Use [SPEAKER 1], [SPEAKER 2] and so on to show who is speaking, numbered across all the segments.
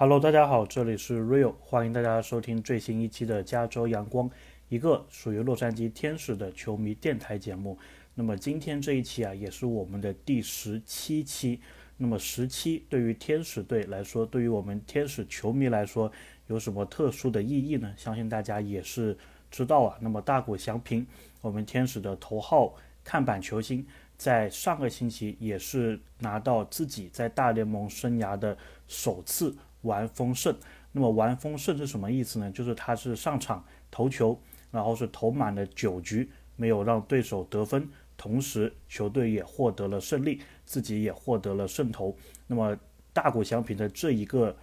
[SPEAKER 1] Hello，大家好，这里是 Real，欢迎大家收听最新一期的加州阳光，一个属于洛杉矶天使的球迷电台节目。那么今天这一期啊，也是我们的第十七期。那么十七对于天使队来说，对于我们天使球迷来说，有什么特殊的意义呢？相信大家也是知道啊。那么大谷翔平，我们天使的头号看板球星，在上个星期也是拿到自己在大联盟生涯的首次。完封胜，那么完封胜是什么意思呢？就是他是上场投球，然后是投满了九局，没有让对手得分，同时球队也获得了胜利，自己也获得了胜投。那么大谷翔平的这一个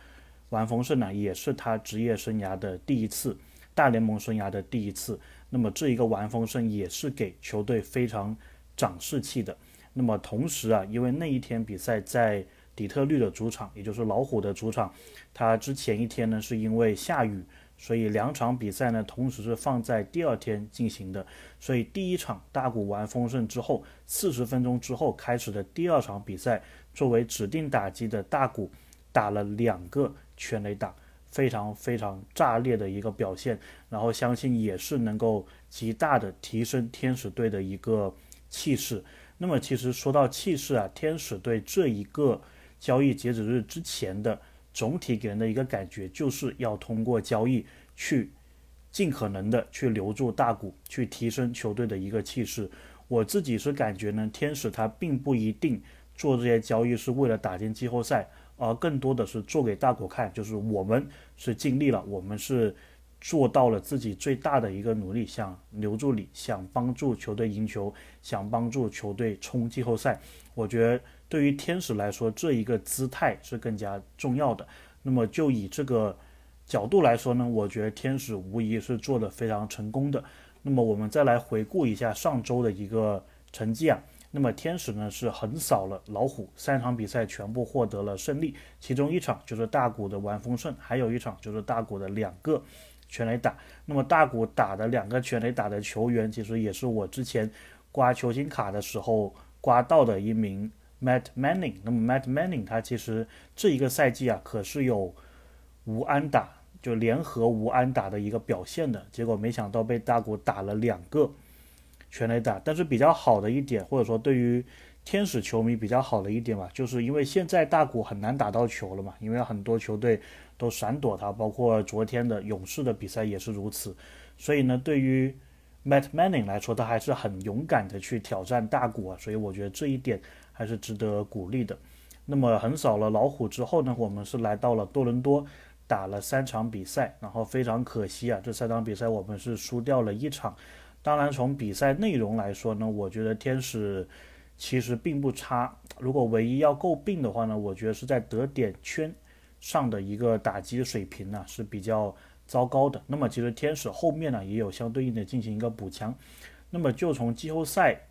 [SPEAKER 1] 完封胜呢，也是他职业生涯的第一次，大联盟生涯的第一次。那么这一个完封胜也是给球队非常长士气的。那么同时啊，因为那一天比赛在。底特律的主场，也就是老虎的主场，他之前一天呢是因为下雨，所以两场比赛呢同时是放在第二天进行的。所以第一场大谷完丰盛之后，四十分钟之后开始的第二场比赛，作为指定打击的大谷打了两个全垒打，非常非常炸裂的一个表现。然后相信也是能够极大的提升天使队的一个气势。那么其实说到气势啊，天使队这一个。交易截止日之前的总体给人的一个感觉，就是要通过交易去尽可能的去留住大股，去提升球队的一个气势。我自己是感觉呢，天使他并不一定做这些交易是为了打进季后赛，而更多的是做给大股看，就是我们是尽力了，我们是做到了自己最大的一个努力，想留住你，想帮助球队赢球，想帮助球队冲季后赛。我觉得。对于天使来说，这一个姿态是更加重要的。那么，就以这个角度来说呢，我觉得天使无疑是做的非常成功的。那么，我们再来回顾一下上周的一个成绩啊。那么，天使呢是横扫了老虎，三场比赛全部获得了胜利，其中一场就是大谷的完封胜，还有一场就是大谷的两个全垒打。那么，大谷打的两个全垒打的球员，其实也是我之前刮球星卡的时候刮到的一名。Matt Manning，那么 Matt Manning 他其实这一个赛季啊，可是有无安打，就联合无安打的一个表现的，结果没想到被大谷打了两个全垒打。但是比较好的一点，或者说对于天使球迷比较好的一点吧，就是因为现在大谷很难打到球了嘛，因为很多球队都闪躲他，包括昨天的勇士的比赛也是如此。所以呢，对于 Matt Manning 来说，他还是很勇敢的去挑战大谷啊，所以我觉得这一点。还是值得鼓励的。那么横扫了老虎之后呢，我们是来到了多伦多，打了三场比赛，然后非常可惜啊，这三场比赛我们是输掉了一场。当然从比赛内容来说呢，我觉得天使其实并不差。如果唯一要诟病的话呢，我觉得是在得点圈上的一个打击水平呢是比较糟糕的。那么其实天使后面呢也有相对应的进行一个补强。那么就从季后赛。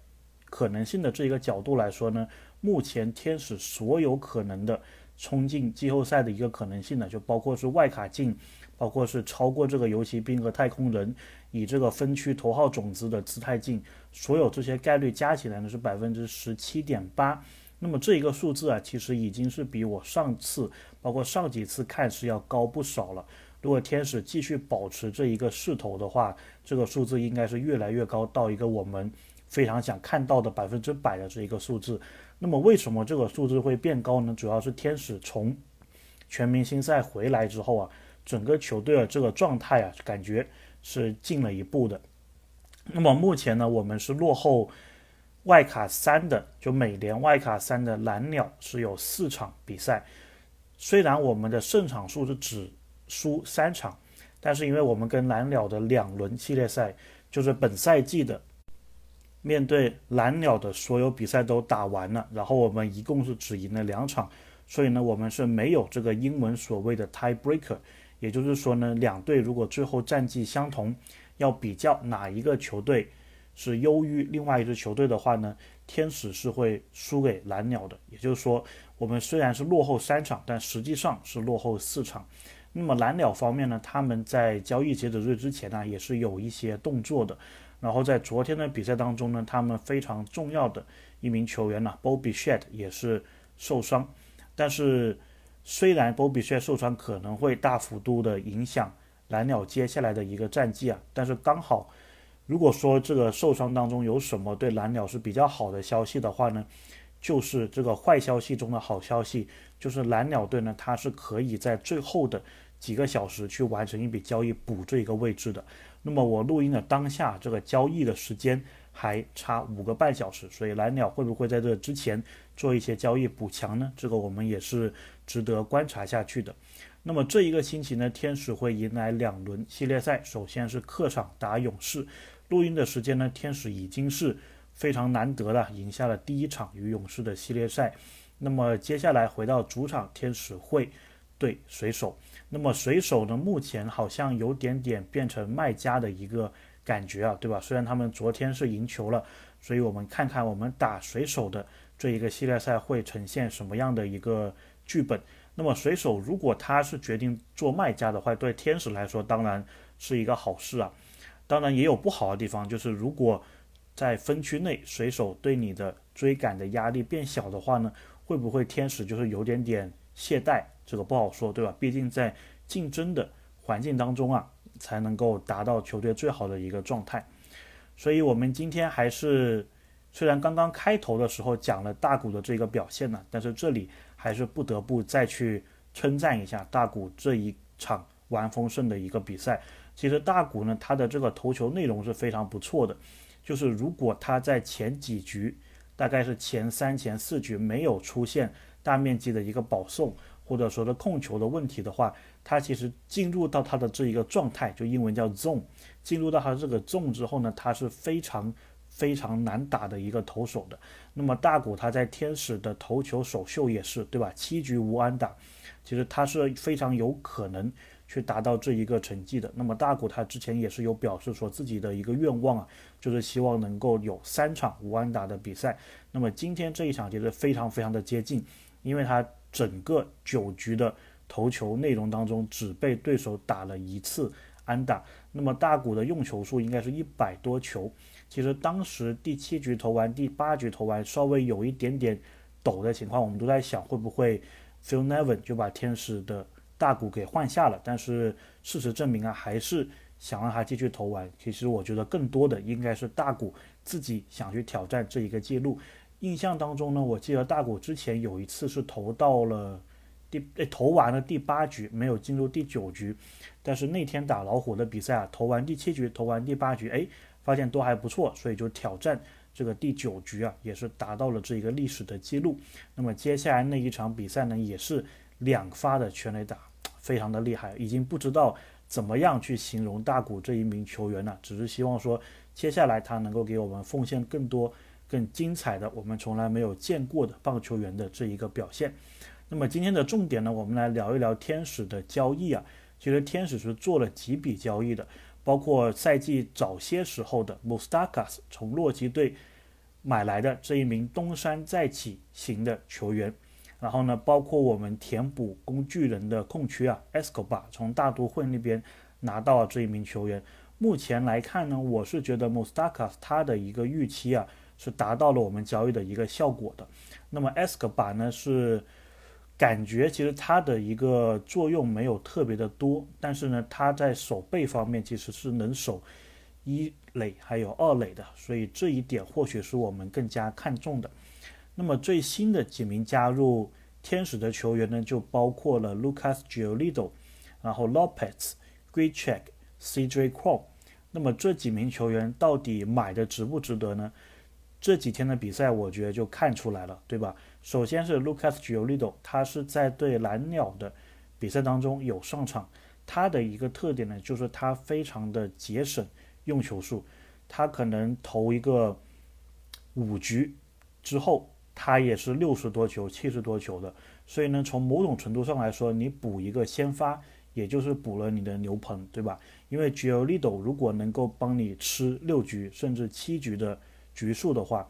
[SPEAKER 1] 可能性的这一个角度来说呢，目前天使所有可能的冲进季后赛的一个可能性呢，就包括是外卡进，包括是超过这个游骑兵和太空人，以这个分区头号种子的姿态进，所有这些概率加起来呢是百分之十七点八。那么这一个数字啊，其实已经是比我上次包括上几次看是要高不少了。如果天使继续保持这一个势头的话，这个数字应该是越来越高，到一个我们。非常想看到的百分之百的这一个数字，那么为什么这个数字会变高呢？主要是天使从全明星赛回来之后啊，整个球队的这个状态啊，感觉是进了一步的。那么目前呢，我们是落后外卡三的，就美联外卡三的蓝鸟是有四场比赛，虽然我们的胜场数是只输三场，但是因为我们跟蓝鸟的两轮系列赛，就是本赛季的。面对蓝鸟的所有比赛都打完了，然后我们一共是只赢了两场，所以呢，我们是没有这个英文所谓的 tiebreaker，也就是说呢，两队如果最后战绩相同，要比较哪一个球队是优于另外一支球队的话呢，天使是会输给蓝鸟的。也就是说，我们虽然是落后三场，但实际上是落后四场。那么蓝鸟方面呢，他们在交易截止日之前呢，也是有一些动作的。然后在昨天的比赛当中呢，他们非常重要的一名球员呢，Bobby Shet 也是受伤。但是虽然波比帅受伤可能会大幅度的影响蓝鸟接下来的一个战绩啊，但是刚好，如果说这个受伤当中有什么对蓝鸟是比较好的消息的话呢，就是这个坏消息中的好消息，就是蓝鸟队呢，它是可以在最后的几个小时去完成一笔交易补这一个位置的。那么我录音的当下，这个交易的时间还差五个半小时，所以蓝鸟会不会在这之前做一些交易补强呢？这个我们也是值得观察下去的。那么这一个星期呢，天使会迎来两轮系列赛，首先是客场打勇士。录音的时间呢，天使已经是非常难得了赢下了第一场与勇士的系列赛。那么接下来回到主场，天使会对水手。那么水手呢，目前好像有点点变成卖家的一个感觉啊，对吧？虽然他们昨天是赢球了，所以我们看看我们打水手的这一个系列赛会呈现什么样的一个剧本。那么水手如果他是决定做卖家的话，对天使来说当然是一个好事啊。当然也有不好的地方，就是如果在分区内水手对你的追赶的压力变小的话呢，会不会天使就是有点点懈怠？这个不好说，对吧？毕竟在竞争的环境当中啊，才能够达到球队最好的一个状态。所以，我们今天还是虽然刚刚开头的时候讲了大谷的这个表现呢，但是这里还是不得不再去称赞一下大谷这一场完丰盛的一个比赛。其实大谷呢，他的这个投球内容是非常不错的，就是如果他在前几局，大概是前三、前四局没有出现大面积的一个保送。或者说的控球的问题的话，他其实进入到他的这一个状态，就英文叫 zone，进入到他这个 zone 之后呢，他是非常非常难打的一个投手的。那么大谷他在天使的投球首秀也是，对吧？七局无安打，其实他是非常有可能去达到这一个成绩的。那么大谷他之前也是有表示说自己的一个愿望啊，就是希望能够有三场无安打的比赛。那么今天这一场其实非常非常的接近，因为他。整个九局的投球内容当中，只被对手打了一次安打。那么大谷的用球数应该是一百多球。其实当时第七局投完，第八局投完，稍微有一点点抖的情况，我们都在想会不会 Phil Nevin 就把天使的大谷给换下了。但是事实证明啊，还是想让他继续投完。其实我觉得更多的应该是大谷自己想去挑战这一个记录。印象当中呢，我记得大谷之前有一次是投到了第诶投完了第八局，没有进入第九局。但是那天打老虎的比赛啊，投完第七局，投完第八局，哎，发现都还不错，所以就挑战这个第九局啊，也是达到了这一个历史的记录。那么接下来那一场比赛呢，也是两发的全垒打，非常的厉害，已经不知道怎么样去形容大谷这一名球员了，只是希望说接下来他能够给我们奉献更多。更精彩的，我们从来没有见过的棒球员的这一个表现。那么今天的重点呢，我们来聊一聊天使的交易啊。其实天使是做了几笔交易的，包括赛季早些时候的 Mustakas 从洛基队买来的这一名东山再起型的球员，然后呢，包括我们填补工具人的空缺啊，Escobar 从大都会那边拿到了这一名球员。目前来看呢，我是觉得 Mustakas 他的一个预期啊。是达到了我们交易的一个效果的。那么 S 克巴呢是感觉其实它的一个作用没有特别的多，但是呢它在守备方面其实是能守一垒还有二垒的，所以这一点或许是我们更加看重的。那么最新的几名加入天使的球员呢，就包括了 Lucas Giolito，然后 Lopez、Grichuk、CJ Cron。那么这几名球员到底买的值不值得呢？这几天的比赛，我觉得就看出来了，对吧？首先是 Lucas g i o l i d o 他是在对蓝鸟的比赛当中有上场。他的一个特点呢，就是他非常的节省用球数。他可能投一个五局之后，他也是六十多球、七十多球的。所以呢，从某种程度上来说，你补一个先发，也就是补了你的牛棚，对吧？因为 g i o l i d o 如果能够帮你吃六局甚至七局的。局数的话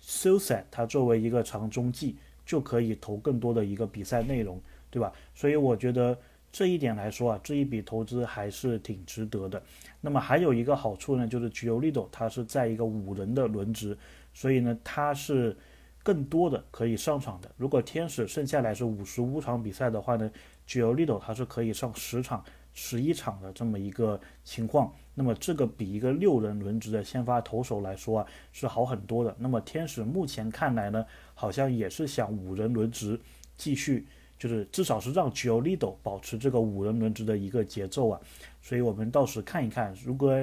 [SPEAKER 1] s u s a 他作为一个长中继就可以投更多的一个比赛内容，对吧？所以我觉得这一点来说啊，这一笔投资还是挺值得的。那么还有一个好处呢，就是 Giolito 他是在一个五人的轮值，所以呢他是更多的可以上场的。如果天使剩下来是五十五场比赛的话呢 g i o l i d o 他是可以上十场、十一场的这么一个情况。那么这个比一个六人轮值的先发投手来说啊是好很多的。那么天使目前看来呢，好像也是想五人轮值继续，就是至少是让 g i o l i d o 保持这个五人轮值的一个节奏啊。所以我们到时看一看，如果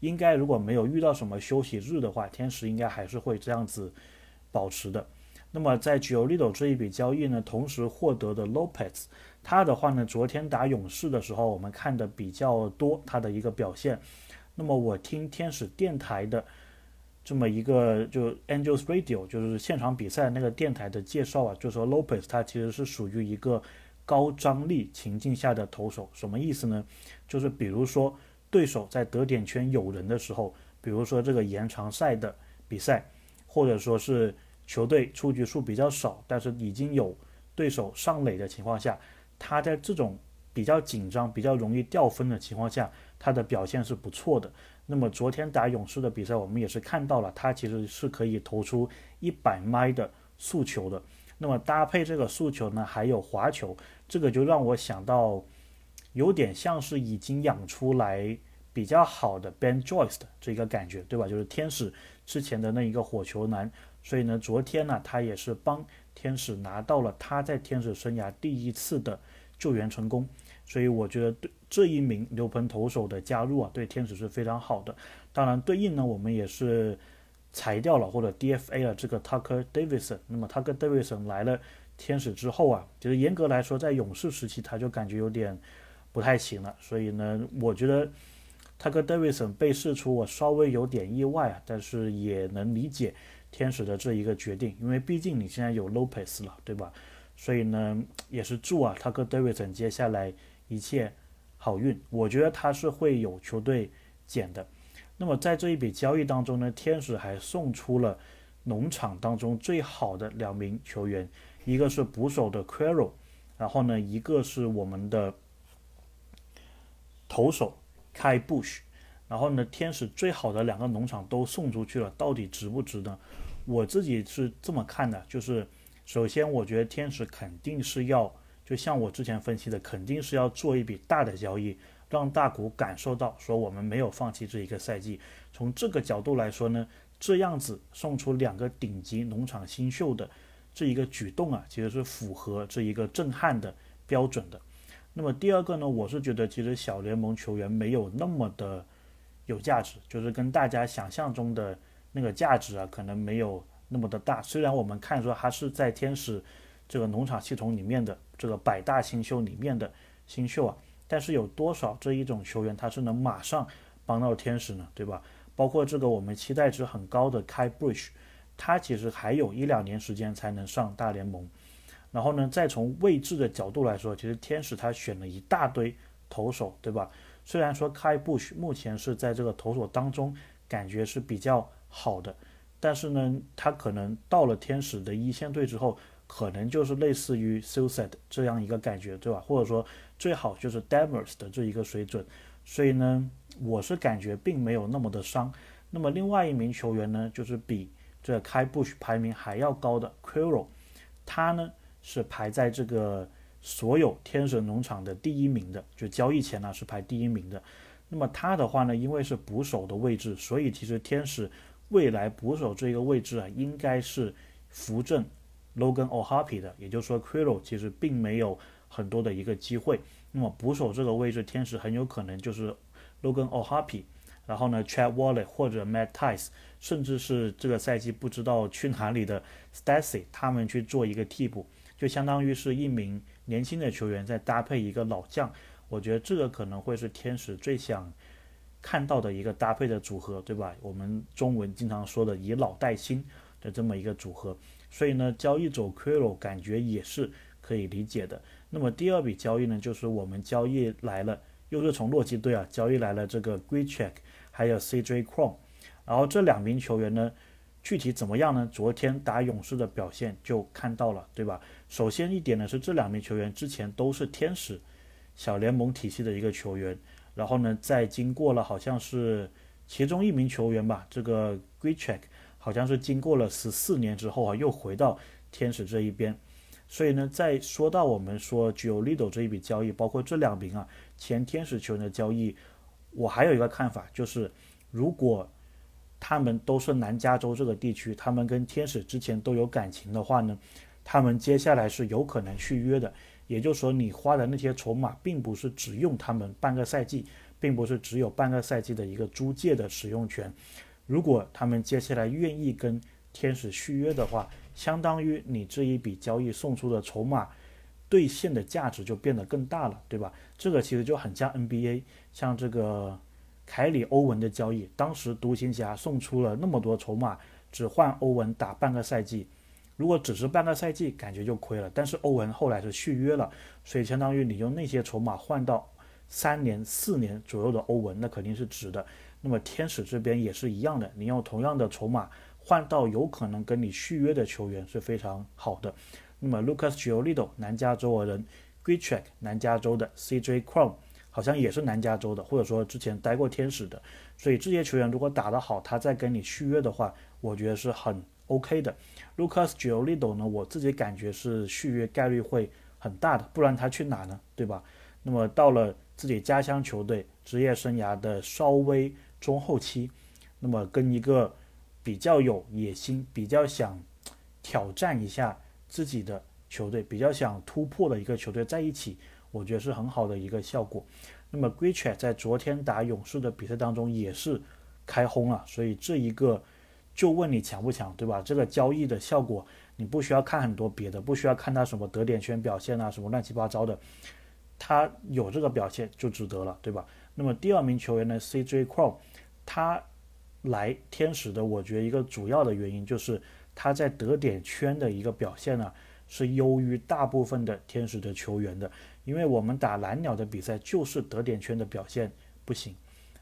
[SPEAKER 1] 应该如果没有遇到什么休息日的话，天使应该还是会这样子保持的。那么在 g i o l i d o 这一笔交易呢，同时获得的 Lopez。他的话呢，昨天打勇士的时候，我们看的比较多他的一个表现。那么我听天使电台的这么一个就 Angels Radio，就是现场比赛那个电台的介绍啊，就说 Lopez 他其实是属于一个高张力情境下的投手。什么意思呢？就是比如说对手在得点圈有人的时候，比如说这个延长赛的比赛，或者说是球队出局数比较少，但是已经有对手上垒的情况下。他在这种比较紧张、比较容易掉分的情况下，他的表现是不错的。那么昨天打勇士的比赛，我们也是看到了，他其实是可以投出一百迈的速球的。那么搭配这个速球呢，还有滑球，这个就让我想到，有点像是已经养出来比较好的 Ben Joyce 的这个感觉，对吧？就是天使之前的那一个火球男。所以呢，昨天呢，他也是帮天使拿到了他在天使生涯第一次的。救援成功，所以我觉得对这一名牛棚投手的加入啊，对天使是非常好的。当然，对应呢，我们也是裁掉了或者 DFA 了这个 Tucker Davidson。那么 Tucker Davidson 来了天使之后啊，其实严格来说，在勇士时期他就感觉有点不太行了。所以呢，我觉得 Tucker Davidson 被释出，我稍微有点意外啊，但是也能理解天使的这一个决定，因为毕竟你现在有 Lopez 了，对吧？所以呢，也是祝啊，他跟 Davidson 接下来一切好运。我觉得他是会有球队捡的。那么在这一笔交易当中呢，天使还送出了农场当中最好的两名球员，一个是捕手的 q u a r o 然后呢，一个是我们的投手 Kai Bush。然后呢，天使最好的两个农场都送出去了，到底值不值呢？我自己是这么看的，就是。首先，我觉得天使肯定是要，就像我之前分析的，肯定是要做一笔大的交易，让大股感受到说我们没有放弃这一个赛季。从这个角度来说呢，这样子送出两个顶级农场新秀的这一个举动啊，其实是符合这一个震撼的标准的。那么第二个呢，我是觉得其实小联盟球员没有那么的有价值，就是跟大家想象中的那个价值啊，可能没有。那么的大，虽然我们看说他是在天使这个农场系统里面的这个百大新秀里面的新秀啊，但是有多少这一种球员他是能马上帮到天使呢？对吧？包括这个我们期待值很高的 Kai Bush，他其实还有一两年时间才能上大联盟。然后呢，再从位置的角度来说，其实天使他选了一大堆投手，对吧？虽然说 Kai Bush 目前是在这个投手当中感觉是比较好的。但是呢，他可能到了天使的一线队之后，可能就是类似于 s u s a d 这样一个感觉，对吧？或者说最好就是 Demers 的这一个水准。所以呢，我是感觉并没有那么的伤。那么另外一名球员呢，就是比这开 Bush 排名还要高的 Quiro，他呢是排在这个所有天使农场的第一名的，就交易前呢是排第一名的。那么他的话呢，因为是捕手的位置，所以其实天使。未来捕手这个位置啊，应该是扶正 Logan O'Happy 的，也就是说 q u i l o 其实并没有很多的一个机会。那么捕手这个位置，天使很有可能就是 Logan O'Happy，然后呢，Chad Waller 或者 Matt Tice，甚至是这个赛季不知道去哪里的 Stacy，他们去做一个替补，就相当于是一名年轻的球员再搭配一个老将。我觉得这个可能会是天使最想。看到的一个搭配的组合，对吧？我们中文经常说的以老带新的这么一个组合，所以呢，交易走 q u i l o 感觉也是可以理解的。那么第二笔交易呢，就是我们交易来了，又是从洛基队啊交易来了这个 Greatcheck，还有 CJ Cron，然后这两名球员呢，具体怎么样呢？昨天打勇士的表现就看到了，对吧？首先一点呢是这两名球员之前都是天使小联盟体系的一个球员。然后呢，再经过了好像是其中一名球员吧，这个 Greatcheck，好像是经过了十四年之后啊，又回到天使这一边。所以呢，在说到我们说 g i o l i d o 这一笔交易，包括这两名啊前天使球员的交易，我还有一个看法，就是如果他们都是南加州这个地区，他们跟天使之前都有感情的话呢，他们接下来是有可能续约的。也就是说，你花的那些筹码，并不是只用他们半个赛季，并不是只有半个赛季的一个租借的使用权。如果他们接下来愿意跟天使续约的话，相当于你这一笔交易送出的筹码兑现的价值就变得更大了，对吧？这个其实就很像 NBA，像这个凯里欧文的交易，当时独行侠送出了那么多筹码，只换欧文打半个赛季。如果只是半个赛季，感觉就亏了。但是欧文后来是续约了，所以相当于你用那些筹码换到三年、四年左右的欧文，那肯定是值的。那么天使这边也是一样的，你用同样的筹码。换到有可能跟你续约的球员是非常好的。那么 Lucas Giolito 南加州的人 g r e t c h e k 南加州的 CJ Crom 好像也是南加州的，或者说之前待过天使的。所以这些球员如果打得好，他再跟你续约的话，我觉得是很 OK 的。Lucas Giolito 呢，我自己感觉是续约概率会很大的，不然他去哪呢？对吧？那么到了自己家乡球队，职业生涯的稍微中后期，那么跟一个比较有野心、比较想挑战一下自己的球队、比较想突破的一个球队在一起，我觉得是很好的一个效果。那么 g r e c h e 在昨天打勇士的比赛当中也是开轰了，所以这一个就问你强不强，对吧？这个交易的效果你不需要看很多别的，不需要看他什么得点圈表现啊，什么乱七八糟的，他有这个表现就值得了，对吧？那么第二名球员呢，CJ Crom，他。来天使的，我觉得一个主要的原因就是他在得点圈的一个表现呢，是优于大部分的天使的球员的。因为我们打蓝鸟的比赛就是得点圈的表现不行。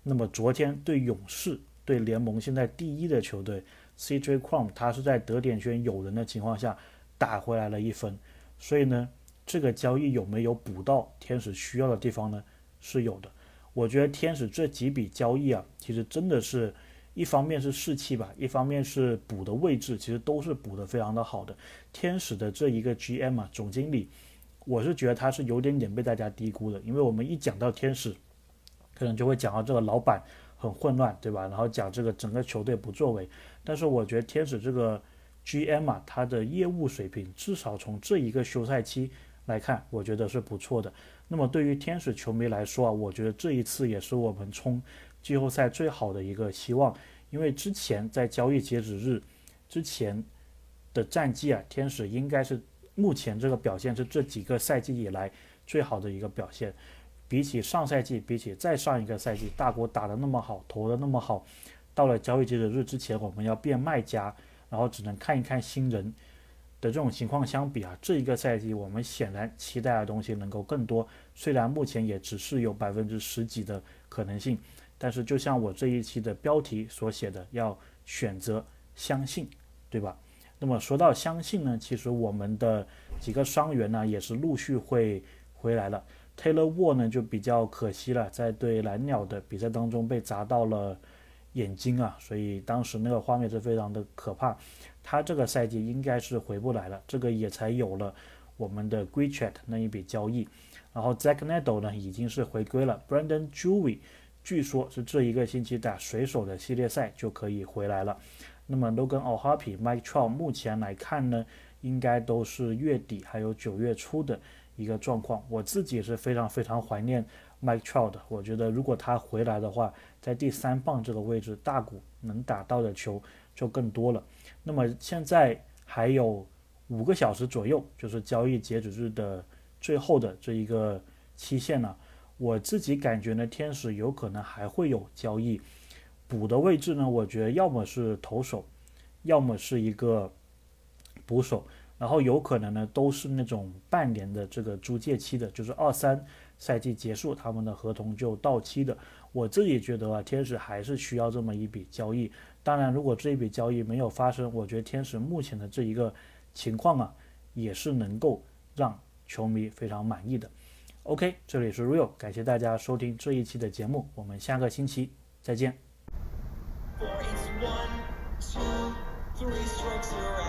[SPEAKER 1] 那么昨天对勇士，对联盟现在第一的球队 CJ Crom，他是在得点圈有人的情况下打回来了一分。所以呢，这个交易有没有补到天使需要的地方呢？是有的。我觉得天使这几笔交易啊，其实真的是。一方面是士气吧，一方面是补的位置，其实都是补的非常的好的。天使的这一个 GM 啊，总经理，我是觉得他是有点点被大家低估的，因为我们一讲到天使，可能就会讲到这个老板很混乱，对吧？然后讲这个整个球队不作为。但是我觉得天使这个 GM 啊，他的业务水平至少从这一个休赛期来看，我觉得是不错的。那么对于天使球迷来说啊，我觉得这一次也是我们冲。季后赛最好的一个希望，因为之前在交易截止日之前的战绩啊，天使应该是目前这个表现是这几个赛季以来最好的一个表现。比起上赛季，比起再上一个赛季，大国打得那么好，投的那么好，到了交易截止日之前，我们要变卖家，然后只能看一看新人的这种情况相比啊，这一个赛季我们显然期待的东西能够更多。虽然目前也只是有百分之十几的可能性。但是，就像我这一期的标题所写的，要选择相信，对吧？那么说到相信呢，其实我们的几个伤员呢，也是陆续会回来了。Taylor Ward 呢就比较可惜了，在对蓝鸟的比赛当中被砸到了眼睛啊，所以当时那个画面是非常的可怕。他这个赛季应该是回不来了，这个也才有了我们的 g r e c h e t 那一笔交易。然后 Zach Neddle 呢已经是回归了，Brandon Jewey。据说是这一个星期打水手的系列赛就可以回来了。那么 Logan o h a p i Mike Trout 目前来看呢，应该都是月底还有九月初的一个状况。我自己是非常非常怀念 Mike Trout 的。我觉得如果他回来的话，在第三棒这个位置，大谷能打到的球就更多了。那么现在还有五个小时左右，就是交易截止日的最后的这一个期限呢。我自己感觉呢，天使有可能还会有交易补的位置呢。我觉得要么是投手，要么是一个捕手，然后有可能呢都是那种半年的这个租借期的，就是二三赛季结束他们的合同就到期的。我自己觉得啊，天使还是需要这么一笔交易。当然，如果这一笔交易没有发生，我觉得天使目前的这一个情况啊，也是能够让球迷非常满意的。OK，这里是 Real，感谢大家收听这一期的节目，我们下个星期再见。Four is one, two.
[SPEAKER 2] Three strikes you're out